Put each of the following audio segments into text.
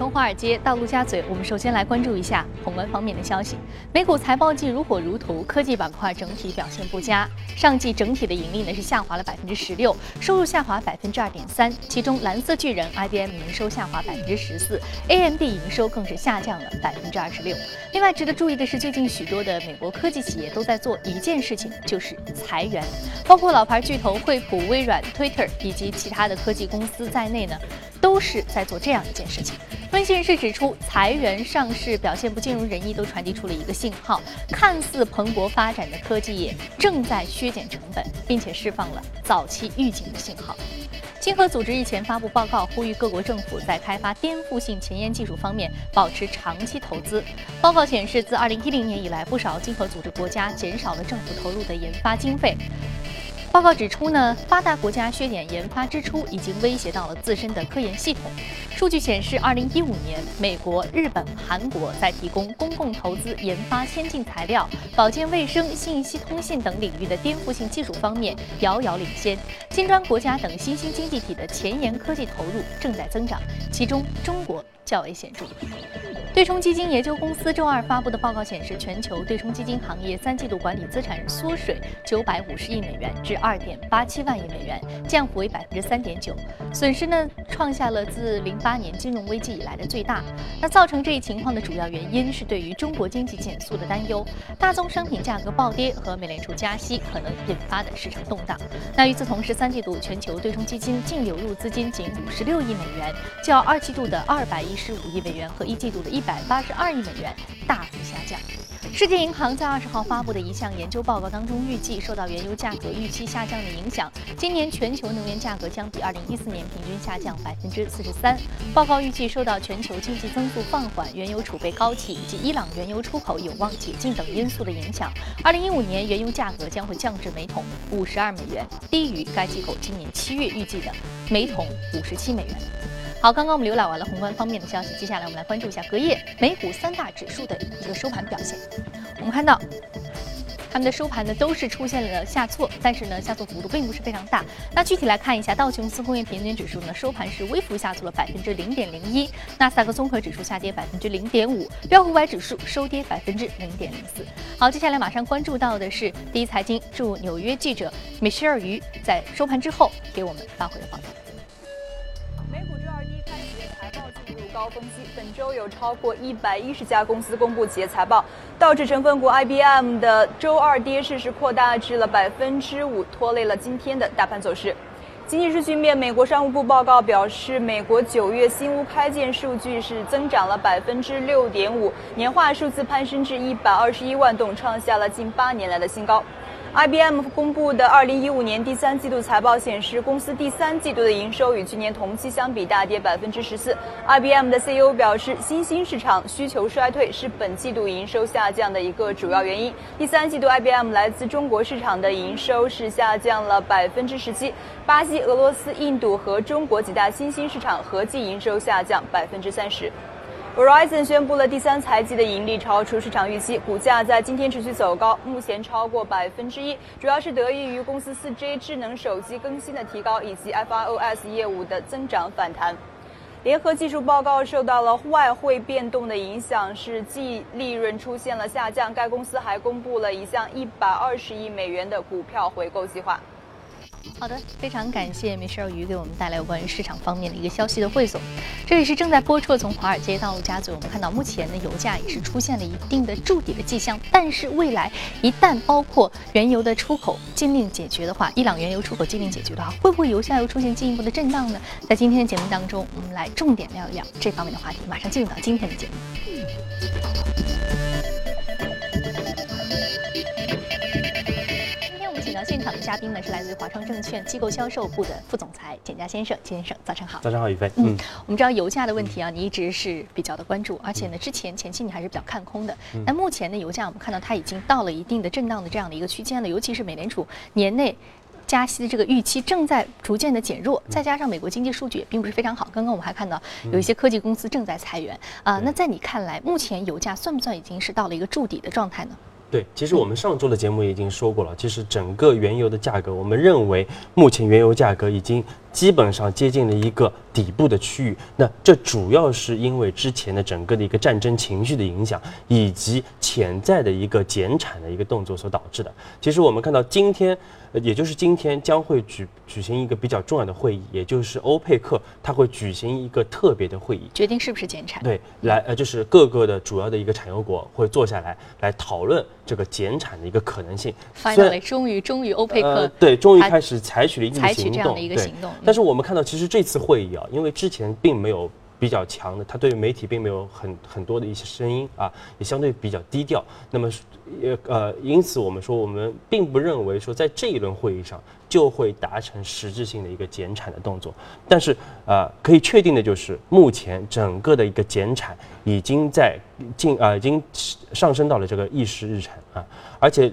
从华尔街到陆家嘴，我们首先来关注一下宏观方面的消息。美股财报季如火如荼，科技板块整体表现不佳。上季整体的盈利呢是下滑了百分之十六，收入下滑百分之二点三。其中蓝色巨人 IBM 营收下滑百分之十四，AMD 营收更是下降了百分之二十六。另外值得注意的是，最近许多的美国科技企业都在做一件事情，就是裁员，包括老牌巨头惠普、微软、Twitter 以及其他的科技公司在内呢。都是在做这样一件事情。分析人士指出，裁员、上市表现不尽如人意，都传递出了一个信号：看似蓬勃发展的科技业正在削减成本，并且释放了早期预警的信号。经合组织日前发布报告，呼吁各国政府在开发颠覆性前沿技术方面保持长期投资。报告显示，自2010年以来，不少经合组织国家减少了政府投入的研发经费。报告指出呢，发达国家削减研发支出已经威胁到了自身的科研系统。数据显示，二零一五年，美国、日本、韩国在提供公共投资研发先进材料、保健卫生、信息通信等领域的颠覆性技术方面遥遥领先。金砖国家等新兴经济体的前沿科技投入正在增长，其中中国较为显著。对冲基金研究公司周二发布的报告显示，全球对冲基金行业三季度管理资产缩水九百五十亿美元至二点八七万亿美元，降幅为百分之三点九，损失呢创下了自零八年金融危机以来的最大。那造成这一情况的主要原因是对于中国经济减速的担忧，大宗商品价格暴跌和美联储加息可能引发的市场动荡。那与此同时，三季度全球对冲基金净流入资金仅五十六亿美元，较二季度的二百一十五亿美元和一季度的一。一百八十二亿美元大幅下降。世界银行在二十号发布的一项研究报告当中，预计受到原油价格预期下降的影响，今年全球能源价格将比二零一四年平均下降百分之四十三。报告预计，受到全球经济增速放缓、原油储备高企以及伊朗原油出口有望解禁等因素的影响，二零一五年原油价格将会降至每桶五十二美元，低于该机构今年七月预计的每桶五十七美元。好，刚刚我们浏览完了宏观方面的消息，接下来我们来关注一下隔夜美股三大指数的一个收盘表现。我们看到，他们的收盘呢都是出现了下挫，但是呢下挫幅度并不是非常大。那具体来看一下，道琼斯工业平均指数呢收盘是微幅下挫了百分之零点零一，纳斯达克综合指数下跌百分之零点五，标普五百指数收跌百分之零点零四。好，接下来马上关注到的是第一财经驻纽约记者米歇尔于在收盘之后给我们发回的报道。高峰期，本周有超过一百一十家公司公布企业财报，道指成分股 IBM 的周二跌势是扩大至了百分之五，拖累了今天的大盘走势。经济数据面，美国商务部报告表示，美国九月新屋开建数据是增长了百分之六点五，年化数字攀升至一百二十一万栋，创下了近八年来的新高。IBM 公布的2015年第三季度财报显示，公司第三季度的营收与去年同期相比大跌百分之十四。IBM 的 CEO 表示，新兴市场需求衰退是本季度营收下降的一个主要原因。第三季度 IBM 来自中国市场的营收是下降了百分之十七，巴西、俄罗斯、印度和中国几大新兴市场合计营收下降百分之三十。Verizon 宣布了第三财季的盈利超出市场预期，股价在今天持续走高，目前超过百分之一，主要是得益于公司 4G 智能手机更新的提高，以及 FIOS 业务的增长反弹。联合技术报告受到了外汇变动的影响，是净利润出现了下降。该公司还公布了一项120亿美元的股票回购计划。好的，非常感谢没事鱼给我们带来有关于市场方面的一个消息的汇总。这里是正在播出的从华尔街到陆家嘴，我们看到目前的油价也是出现了一定的筑底的迹象。但是未来一旦包括原油的出口禁令解决的话，伊朗原油出口禁令解决的话，会不会油价又出现进一步的震荡呢？在今天的节目当中，我们来重点聊一聊这方面的话题。马上进入到今天的节目。现场的嘉宾呢是来自于华创证券机构销售部的副总裁简家先生，简先生早上好。早上好，宇飞。嗯，我们知道油价的问题啊，你一直是比较的关注，而且呢，之前前期你还是比较看空的。那目前的油价，我们看到它已经到了一定的震荡的这样的一个区间了，尤其是美联储年内加息的这个预期正在逐渐的减弱，再加上美国经济数据也并不是非常好。刚刚我们还看到有一些科技公司正在裁员啊。那在你看来，目前油价算不算已经是到了一个筑底的状态呢？对，其实我们上周的节目已经说过了，其实整个原油的价格，我们认为目前原油价格已经基本上接近了一个底部的区域。那这主要是因为之前的整个的一个战争情绪的影响，以及潜在的一个减产的一个动作所导致的。其实我们看到今天。也就是今天将会举举行一个比较重要的会议，也就是欧佩克，它会举行一个特别的会议，决定是不是减产。对，来呃，就是各个的主要的一个产油国会坐下来来讨论这个减产的一个可能性。Finally，终于终于欧佩克对，终于开始采取了一个采取这样的一个行动。但是我们看到，其实这次会议啊，因为之前并没有。比较强的，他对媒体并没有很很多的一些声音啊，也相对比较低调。那么，也呃，因此我们说，我们并不认为说在这一轮会议上就会达成实质性的一个减产的动作。但是，呃，可以确定的就是，目前整个的一个减产已经在进啊，已经上升到了这个议事日程啊，而且。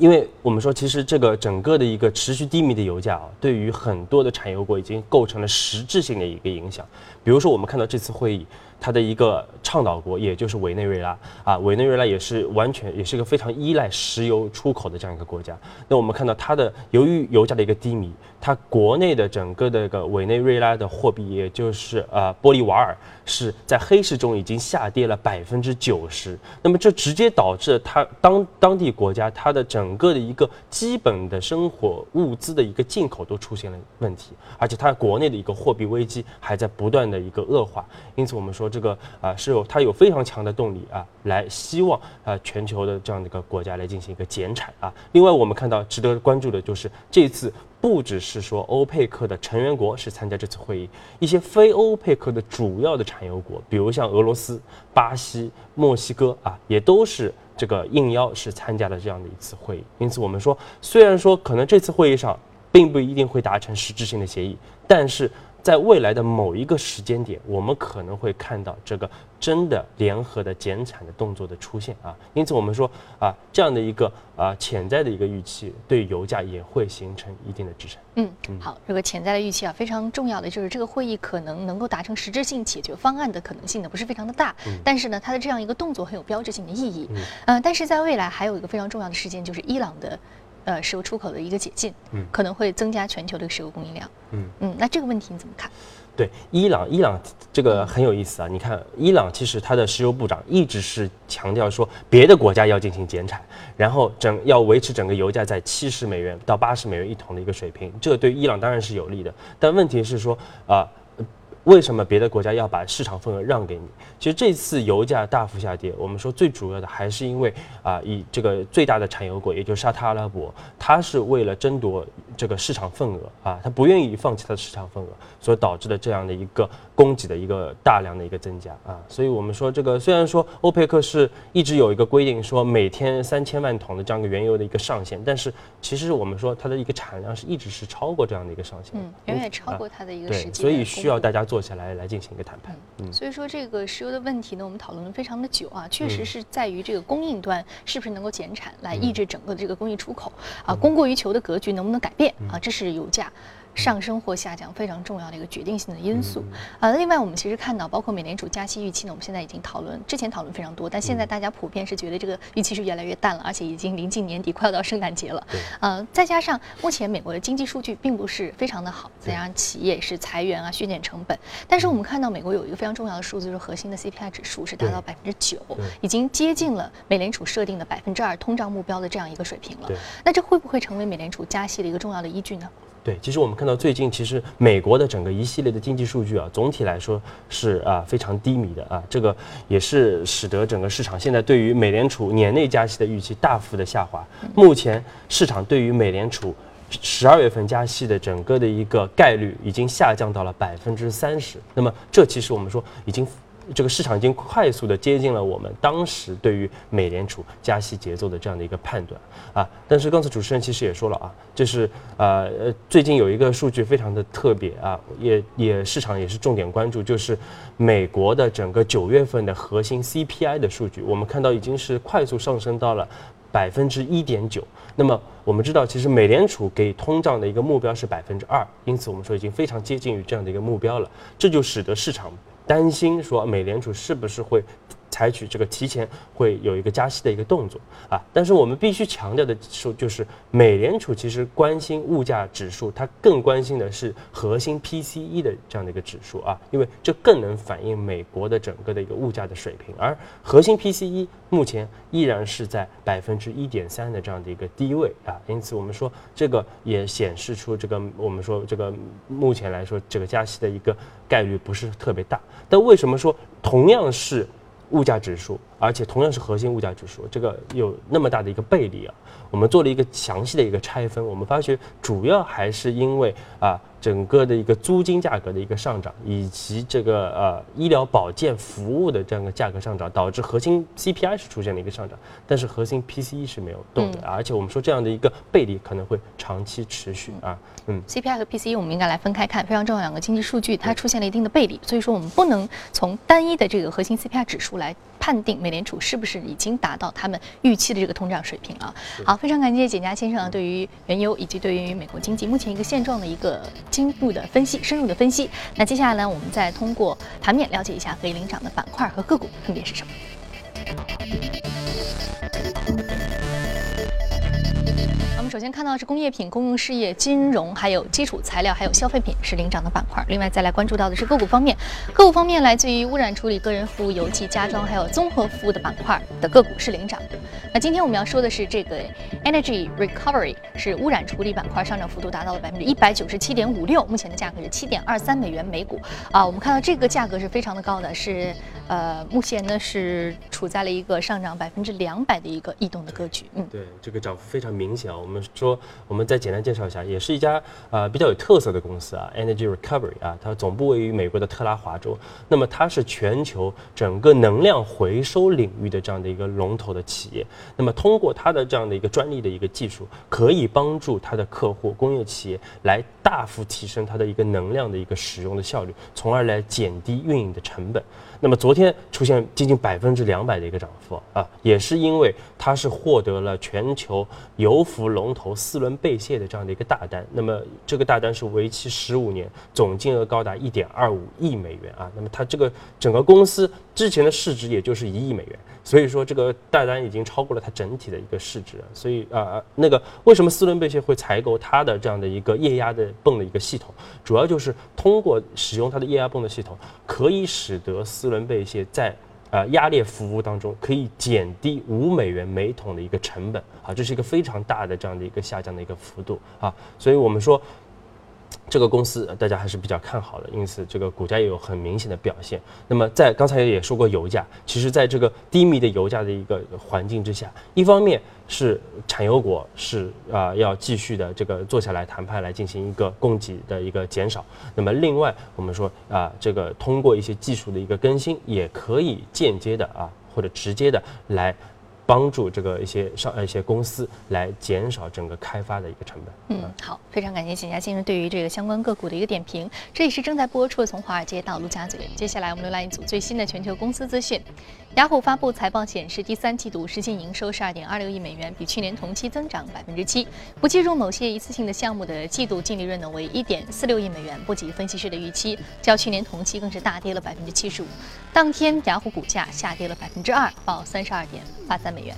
因为我们说，其实这个整个的一个持续低迷的油价啊，对于很多的产油国已经构成了实质性的一个影响。比如说，我们看到这次会议。它的一个倡导国，也就是委内瑞拉啊，委内瑞拉也是完全也是一个非常依赖石油出口的这样一个国家。那我们看到它的由于油价的一个低迷，它国内的整个的一个委内瑞拉的货币，也就是呃玻利瓦尔，是在黑市中已经下跌了百分之九十。那么这直接导致它当当地国家它的整个的一个基本的生活物资的一个进口都出现了问题，而且它国内的一个货币危机还在不断的一个恶化。因此我们说。这个啊是有它有非常强的动力啊，来希望啊全球的这样的一个国家来进行一个减产啊。另外，我们看到值得关注的就是这次不只是说欧佩克的成员国是参加这次会议，一些非欧佩克的主要的产油国，比如像俄罗斯、巴西、墨西哥啊，也都是这个应邀是参加了这样的一次会议。因此，我们说虽然说可能这次会议上并不一定会达成实质性的协议，但是。在未来的某一个时间点，我们可能会看到这个真的联合的减产的动作的出现啊，因此我们说啊，这样的一个啊潜在的一个预期，对油价也会形成一定的支撑。嗯，好，这个潜在的预期啊，非常重要的就是这个会议可能能够达成实质性解决方案的可能性呢，不是非常的大。嗯，但是呢，它的这样一个动作很有标志性的意义。嗯，呃，但是在未来还有一个非常重要的事件，就是伊朗的。呃，石油出口的一个解禁，嗯，可能会增加全球的石油供应量，嗯嗯，那这个问题你怎么看？对，伊朗，伊朗这个很有意思啊。你看，伊朗其实它的石油部长一直是强调说，别的国家要进行减产，然后整要维持整个油价在七十美元到八十美元一桶的一个水平，这对伊朗当然是有利的。但问题是说啊。为什么别的国家要把市场份额让给你？其实这次油价大幅下跌，我们说最主要的还是因为啊，以这个最大的产油国，也就是沙特阿拉伯，它是为了争夺这个市场份额啊，他不愿意放弃他的市场份额，所导致的这样的一个供给的一个大量的一个增加啊。所以我们说这个虽然说欧佩克是一直有一个规定，说每天三千万桶的这样一个原油的一个上限，但是其实我们说它的一个产量是一直是超过这样的一个上限，嗯，远远超过它的一个实际。所以需要大家。坐下来来进行一个谈判。嗯，所以说这个石油的问题呢，我们讨论了非常的久啊，确实是在于这个供应端是不是能够减产，来抑制整个的这个工艺出口啊，供过于求的格局能不能改变啊？这是油价。上升或下降非常重要的一个决定性的因素呃。另外，我们其实看到，包括美联储加息预期呢，我们现在已经讨论，之前讨论非常多，但现在大家普遍是觉得这个预期是越来越淡了，而且已经临近年底，快要到圣诞节了。呃，再加上目前美国的经济数据并不是非常的好，再加上企业是裁员啊、削减成本。但是我们看到美国有一个非常重要的数字，就是核心的 CPI 指数是达到百分之九，已经接近了美联储设定的百分之二通胀目标的这样一个水平了。那这会不会成为美联储加息的一个重要的依据呢？对，其实我们看到最近，其实美国的整个一系列的经济数据啊，总体来说是啊非常低迷的啊，这个也是使得整个市场现在对于美联储年内加息的预期大幅的下滑。目前市场对于美联储十二月份加息的整个的一个概率已经下降到了百分之三十。那么这其实我们说已经。这个市场已经快速的接近了我们当时对于美联储加息节奏的这样的一个判断啊，但是刚才主持人其实也说了啊，就是呃呃最近有一个数据非常的特别啊，也也市场也是重点关注，就是美国的整个九月份的核心 CPI 的数据，我们看到已经是快速上升到了百分之一点九。那么我们知道，其实美联储给通胀的一个目标是百分之二，因此我们说已经非常接近于这样的一个目标了，这就使得市场。担心说美联储是不是会采取这个提前会有一个加息的一个动作啊，但是我们必须强调的说，就是美联储其实关心物价指数，它更关心的是核心 PCE 的这样的一个指数啊，因为这更能反映美国的整个的一个物价的水平，而核心 PCE 目前依然是在百分之一点三的这样的一个低位啊，因此我们说这个也显示出这个我们说这个目前来说这个加息的一个概率不是特别大，但为什么说同样是？物价指数，而且同样是核心物价指数，这个有那么大的一个背离啊。我们做了一个详细的一个拆分，我们发觉主要还是因为啊。整个的一个租金价格的一个上涨，以及这个呃医疗保健服务的这样的价格上涨，导致核心 CPI 是出现了一个上涨，但是核心 PCE 是没有动的，而且我们说这样的一个背离可能会长期持续啊。嗯，CPI 和 PCE 我们应该来分开看，非常重要两个经济数据，它出现了一定的背离，所以说我们不能从单一的这个核心 CPI 指数来判定美联储是不是已经达到他们预期的这个通胀水平了。好，非常感谢简家先生对于原油以及对于美国经济目前一个现状的一个。进步的分析，深入的分析。那接下来呢，我们再通过盘面了解一下可以领涨的板块和个股分别是什么。首先看到是工业品、公用事业、金融，还有基础材料，还有消费品是领涨的板块。另外再来关注到的是个股方面，个股方面来自于污染处理、个人服务、油气、家装，还有综合服务的板块的个股是领涨的。那今天我们要说的是这个 Energy Recovery，是污染处理板块上涨幅度达到了百分之一百九十七点五六，目前的价格是七点二三美元每股啊。我们看到这个价格是非常的高的，是呃目前呢是处在了一个上涨百分之两百的一个异动的格局。嗯，对，这个涨幅非常明显啊。我们说，我们再简单介绍一下，也是一家呃比较有特色的公司啊，Energy Recovery 啊，它总部位于美国的特拉华州。那么它是全球整个能量回收领域的这样的一个龙头的企业。那么通过它的这样的一个专利的一个技术，可以帮助它的客户工业企业来大幅提升它的一个能量的一个使用的效率，从而来减低运营的成本。那么昨天出现接近百分之两百的一个涨幅啊，也是因为它是获得了全球油服龙头四轮被卸的这样的一个大单。那么这个大单是为期十五年，总金额高达一点二五亿美元啊。那么它这个整个公司之前的市值也就是一亿美元。所以说，这个大单已经超过了它整体的一个市值。所以啊，那个为什么四轮备械会采购它的这样的一个液压的泵的一个系统，主要就是通过使用它的液压泵的系统，可以使得四轮备械在啊压裂服务当中可以减低五美元每桶的一个成本啊，这是一个非常大的这样的一个下降的一个幅度啊。所以我们说。这个公司大家还是比较看好的，因此这个股价也有很明显的表现。那么在刚才也说过油价，其实在这个低迷的油价的一个环境之下，一方面是产油国是啊要继续的这个坐下来谈判来进行一个供给的一个减少，那么另外我们说啊这个通过一些技术的一个更新，也可以间接的啊或者直接的来。帮助这个一些上一些公司来减少整个开发的一个成本。嗯，好，非常感谢景佳先生对于这个相关个股的一个点评。这里是正在播出的从华尔街到陆家嘴。接下来我们浏览一组最新的全球公司资讯。雅虎发布财报显示，第三季度实现营收十二点二六亿美元，比去年同期增长百分之七。不计入某些一次性的项目的季度净利润呢为一点四六亿美元，不及分析师的预期，较去年同期更是大跌了百分之七十五。当天雅虎股价下跌了百分之二，报三十二点八三美元。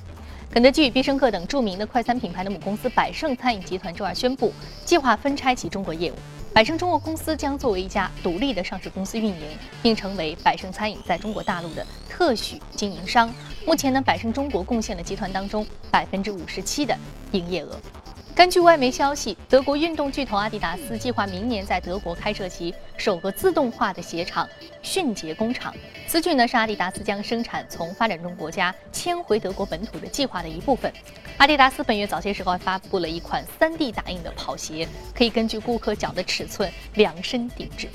肯德基必胜客等著名的快餐品牌的母公司百胜餐饮集团周二宣布，计划分拆其中国业务。百胜中国公司将作为一家独立的上市公司运营，并成为百胜餐饮在中国大陆的特许经营商。目前呢，百胜中国贡献了集团当中百分之五十七的营业额。根据外媒消息，德国运动巨头阿迪达斯计划明年在德国开设其首个自动化的鞋厂迅捷工厂。此举呢是阿迪达斯将生产从发展中国家迁回德国本土的计划的一部分。阿迪达斯本月早些时候发布了一款 3D 打印的跑鞋，可以根据顾客脚的尺寸量身定制。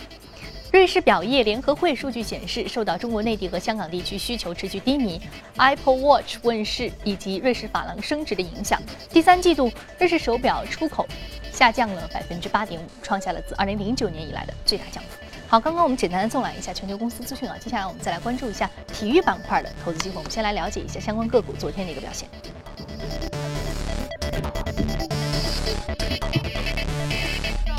瑞士表业联合会数据显示，受到中国内地和香港地区需求持续低迷、Apple Watch 问世以及瑞士法郎升值的影响，第三季度瑞士手表出口下降了百分之八点五，创下了自二零零九年以来的最大降幅。好，刚刚我们简单的纵览一下全球公司资讯啊，接下来我们再来关注一下体育板块的投资机会。我们先来了解一下相关个股昨天的一个表现。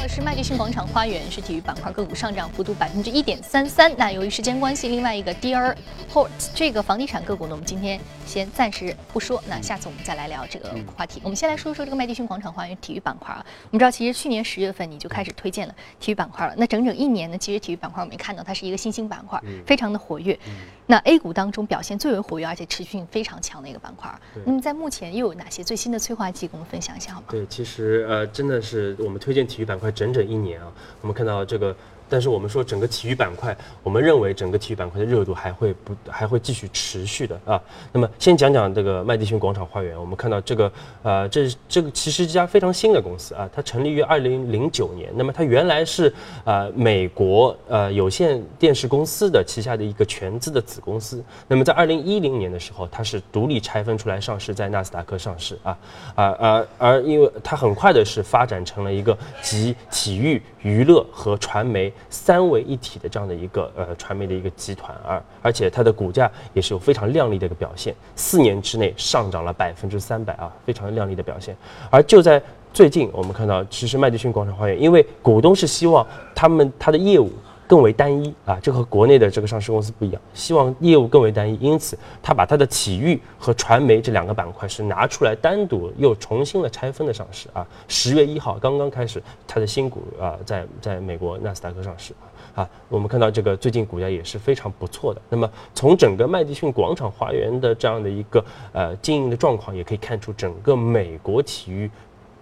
是麦迪逊广场花园，是体育板块个股上涨幅度百分之一点三三。那由于时间关系，另外一个 DR Hort 这个房地产个股呢，我们今天先暂时不说。那下次我们再来聊这个话题。我们先来说说这个麦迪逊广场花园体育板块啊。我们知道，其实去年十月份你就开始推荐了体育板块了。那整整一年呢，其实体育板块我们看到它是一个新兴板块，非常的活跃。那 A 股当中表现最为活跃而且持续性非常强的一个板块。那么在目前又有哪些最新的催化剂，跟我们分享一下好吗？对，其实呃，真的是我们推荐体育板块整整一年啊，我们看到这个。但是我们说整个体育板块，我们认为整个体育板块的热度还会不还会继续持续的啊。那么先讲讲这个麦迪逊广场花园，我们看到这个呃，这这个其实一家非常新的公司啊，它成立于二零零九年。那么它原来是呃美国呃有线电视公司的旗下的一个全资的子公司。那么在二零一零年的时候，它是独立拆分出来上市，在纳斯达克上市啊啊而而因为它很快的是发展成了一个集体育。娱乐和传媒三位一体的这样的一个呃传媒的一个集团，而而且它的股价也是有非常靓丽的一个表现，四年之内上涨了百分之三百啊，非常靓丽的表现。而就在最近，我们看到，其实麦迪逊广场花园，因为股东是希望他们他的业务。更为单一啊，这和国内的这个上市公司不一样，希望业务更为单一，因此他把他的体育和传媒这两个板块是拿出来单独又重新的拆分的上市啊。十月一号刚刚开始，他的新股啊在在美国纳斯达克上市啊。我们看到这个最近股价也是非常不错的。那么从整个麦迪逊广场花园的这样的一个呃经营的状况，也可以看出整个美国体育。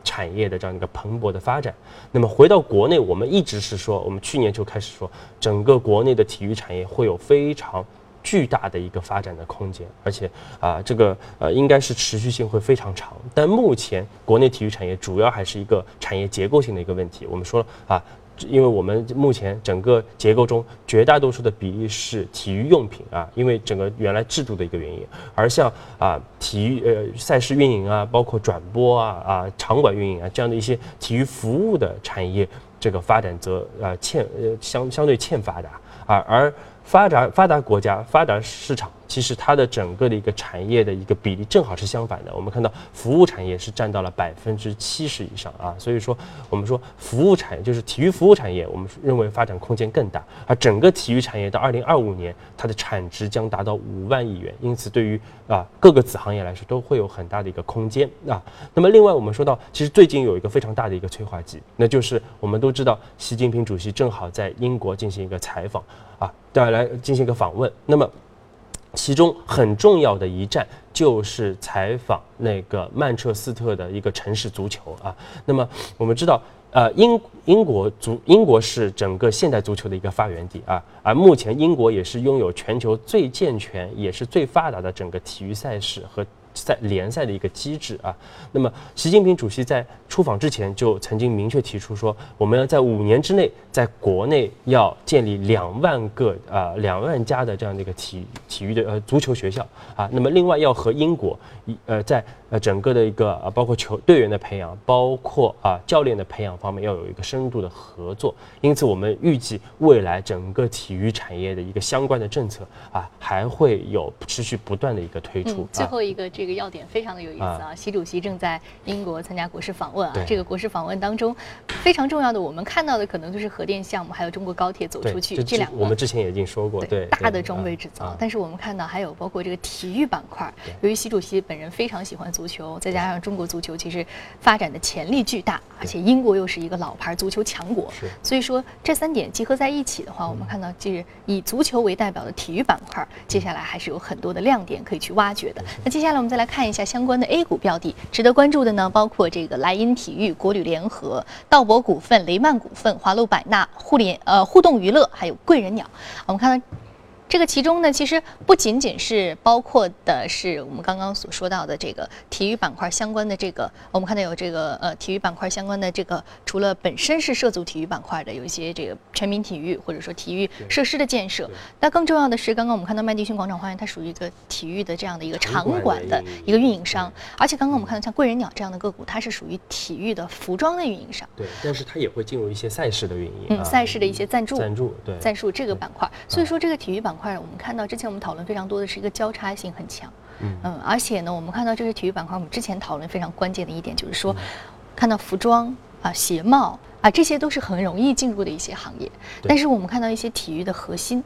产业的这样一个蓬勃的发展，那么回到国内，我们一直是说，我们去年就开始说，整个国内的体育产业会有非常巨大的一个发展的空间，而且啊，这个呃应该是持续性会非常长。但目前国内体育产业主要还是一个产业结构性的一个问题。我们说啊。因为我们目前整个结构中绝大多数的比例是体育用品啊，因为整个原来制度的一个原因，而像啊体育呃赛事运营啊，包括转播啊啊场馆运营啊这样的一些体育服务的产业，这个发展则呃欠呃相相对欠发达。啊，而发达发达国家发达市场。其实它的整个的一个产业的一个比例正好是相反的。我们看到服务产业是占到了百分之七十以上啊，所以说我们说服务产业就是体育服务产业，我们认为发展空间更大。而整个体育产业到二零二五年，它的产值将达到五万亿元，因此对于啊各个子行业来说都会有很大的一个空间啊。那么另外我们说到，其实最近有一个非常大的一个催化剂，那就是我们都知道习近平主席正好在英国进行一个采访啊，带来进行一个访问，那么。其中很重要的一站就是采访那个曼彻斯特的一个城市足球啊。那么我们知道，呃，英英国足英国是整个现代足球的一个发源地啊，而目前英国也是拥有全球最健全也是最发达的整个体育赛事和。赛联赛的一个机制啊，那么习近平主席在出访之前就曾经明确提出说，我们要在五年之内在国内要建立两万个啊两万家的这样的一个体体育的呃足球学校啊，那么另外要和英国一呃在。呃，整个的一个啊，包括球队员的培养，包括啊教练的培养方面，要有一个深度的合作。因此，我们预计未来整个体育产业的一个相关的政策啊，还会有持续不断的一个推出。最后一个这个要点非常的有意思啊，习主席正在英国参加国事访问啊，这个国事访问当中非常重要的，我们看到的可能就是核电项目，还有中国高铁走出去这两个。我们之前也已经说过，对大的装备制造。但是我们看到还有包括这个体育板块，由于习主席本人非常喜欢。足球再加上中国足球，其实发展的潜力巨大，而且英国又是一个老牌足球强国，所以说这三点结合在一起的话，我们看到就是以足球为代表的体育板块，接下来还是有很多的亮点可以去挖掘的。那接下来我们再来看一下相关的 A 股标的，值得关注的呢，包括这个莱茵体育、国旅联合、道博股份、雷曼股份、华路百纳、互联呃互动娱乐，还有贵人鸟。我们看到。这个其中呢，其实不仅仅是包括的是我们刚刚所说到的这个体育板块相关的这个，我们看到有这个呃体育板块相关的这个，除了本身是涉足体育板块的，有一些这个全民体育或者说体育设施的建设。那更重要的是，刚刚我们看到麦迪逊广场花园，它属于一个体育的这样的一个场馆的一个运营商，而且刚刚我们看到像贵人鸟这样的个股，它是属于体育的服装的运营商。对，但是它也会进入一些赛事的运营，嗯，赛事的一些赞助，赞助，对，赞助这个板块。所以说这个体育板。块，我们看到之前我们讨论非常多的是一个交叉性很强，嗯，而且呢，我们看到这个体育板块，我们之前讨论非常关键的一点就是说，看到服装啊、鞋帽啊，这些都是很容易进入的一些行业。但是我们看到一些体育的核心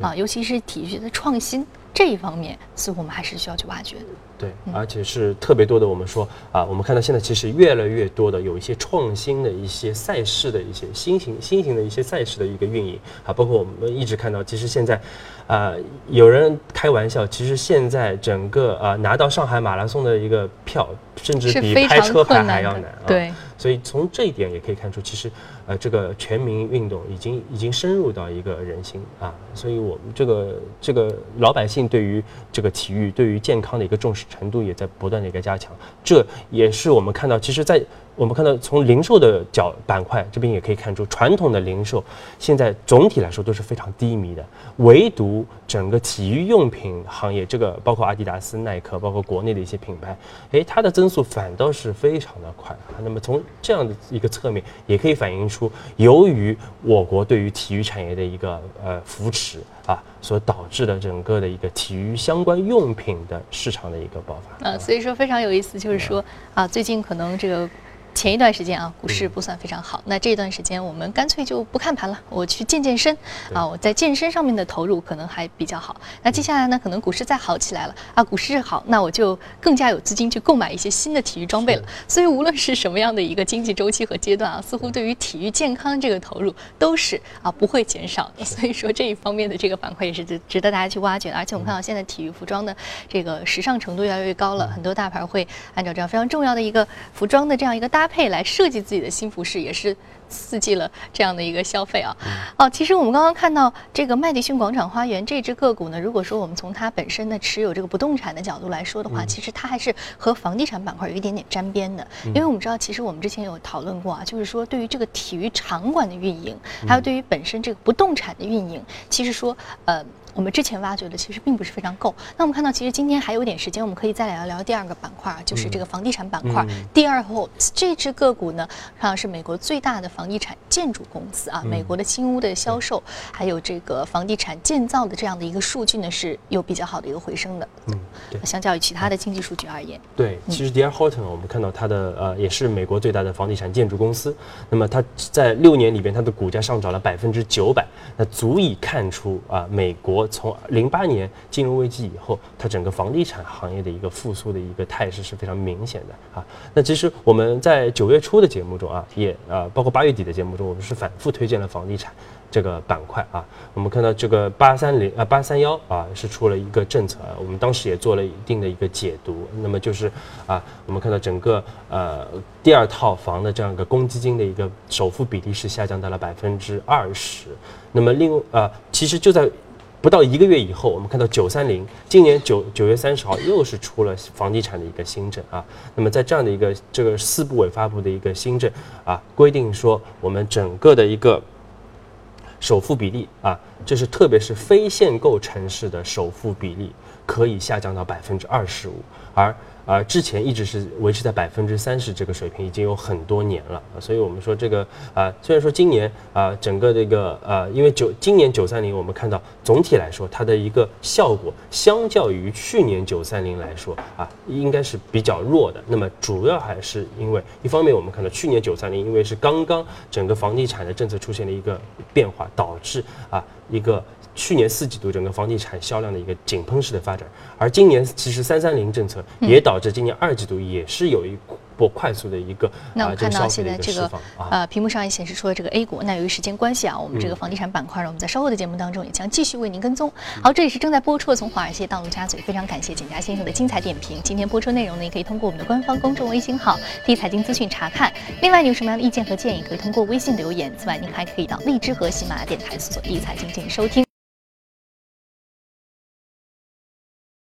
啊，尤其是体育的创新这一方面，似乎我们还是需要去挖掘的。对，而且是特别多的。我们说啊，我们看到现在其实越来越多的有一些创新的一些赛事的一些新型新型的一些赛事的一个运营啊，包括我们一直看到，其实现在，啊，有人开玩笑，其实现在整个啊拿到上海马拉松的一个票，甚至比开车牌还要难啊。对。所以从这一点也可以看出，其实，呃，这个全民运动已经已经深入到一个人心啊。所以我们这个这个老百姓对于这个体育、对于健康的一个重视程度也在不断的一个加强。这也是我们看到，其实，在我们看到从零售的角板块这边也可以看出，传统的零售现在总体来说都是非常低迷的，唯独整个体育用品行业，这个包括阿迪达斯、耐克，包括国内的一些品牌，哎，它的增速反倒是非常的快啊。那么从这样的一个侧面，也可以反映出，由于我国对于体育产业的一个呃扶持啊，所导致的整个的一个体育相关用品的市场的一个爆发。呃，所以说非常有意思，就是说啊，最近可能这个。前一段时间啊，股市不算非常好。那这段时间我们干脆就不看盘了，我去健健身啊。我在健身上面的投入可能还比较好。那接下来呢，可能股市再好起来了啊，股市好，那我就更加有资金去购买一些新的体育装备了。所以无论是什么样的一个经济周期和阶段啊，似乎对于体育健康这个投入都是啊不会减少的。所以说这一方面的这个板块也是值值得大家去挖掘的。而且我们看到现在体育服装的这个时尚程度越来越高了，很多大牌会按照这样非常重要的一个服装的这样一个大。搭配来设计自己的新服饰，也是刺激了这样的一个消费啊。哦，其实我们刚刚看到这个麦迪逊广场花园这只个股呢，如果说我们从它本身的持有这个不动产的角度来说的话，其实它还是和房地产板块有一点点沾边的。因为我们知道，其实我们之前有讨论过啊，就是说对于这个体育场馆的运营，还有对于本身这个不动产的运营，其实说呃。我们之前挖掘的其实并不是非常够。那我们看到，其实今天还有点时间，我们可以再聊聊第二个板块，就是这个房地产板块。第二后这只个股呢，看是美国最大的房地产建筑公司啊，美国的新屋的销售，还有这个房地产建造的这样的一个数据呢，是有比较好的一个回升的。嗯，对。相较于其他的经济数据而言，对，其实 D R Horton 我们看到它的呃也是美国最大的房地产建筑公司。那么它在六年里边，它的股价上涨了百分之九百，那足以看出啊美国。从零八年金融危机以后，它整个房地产行业的一个复苏的一个态势是非常明显的啊。那其实我们在九月初的节目中啊，也啊，包括八月底的节目中，我们是反复推荐了房地产这个板块啊。我们看到这个八三零啊八三幺啊是出了一个政策啊，我们当时也做了一定的一个解读。那么就是啊，我们看到整个呃第二套房的这样一个公积金的一个首付比例是下降到了百分之二十。那么另啊，其实就在不到一个月以后，我们看到九三零今年九九月三十号又是出了房地产的一个新政啊。那么在这样的一个这个四部委发布的一个新政啊，规定说我们整个的一个首付比例啊，就是特别是非限购城市的首付比例可以下降到百分之二十五，而。啊，之前一直是维持在百分之三十这个水平，已经有很多年了。所以我们说这个啊，虽然说今年啊，整个这个呃，因为九今年九三零，我们看到总体来说它的一个效果，相较于去年九三零来说啊，应该是比较弱的。那么主要还是因为一方面，我们看到去年九三零，因为是刚刚整个房地产的政策出现了一个变化，导致啊一个。去年四季度整个房地产销量的一个井喷式的发展，而今年其实三三零政策也导致今年二季度也是有一波快速的一个那我们看到现在这个呃屏幕上也显示出了这个 A 股，那由于时间关系啊，我们这个房地产板块呢，我们在稍后的节目当中也将继续为您跟踪。好，这里是正在播出的从华尔街到陆家嘴，非常感谢简家先生的精彩点评。今天播出内容呢，也可以通过我们的官方公众微信号“第一财经资讯”查看。另外，你有什么样的意见和建议，可以通过微信留言。此外，您还可以到荔枝和喜马拉雅电台搜索“第一财经”进行收听。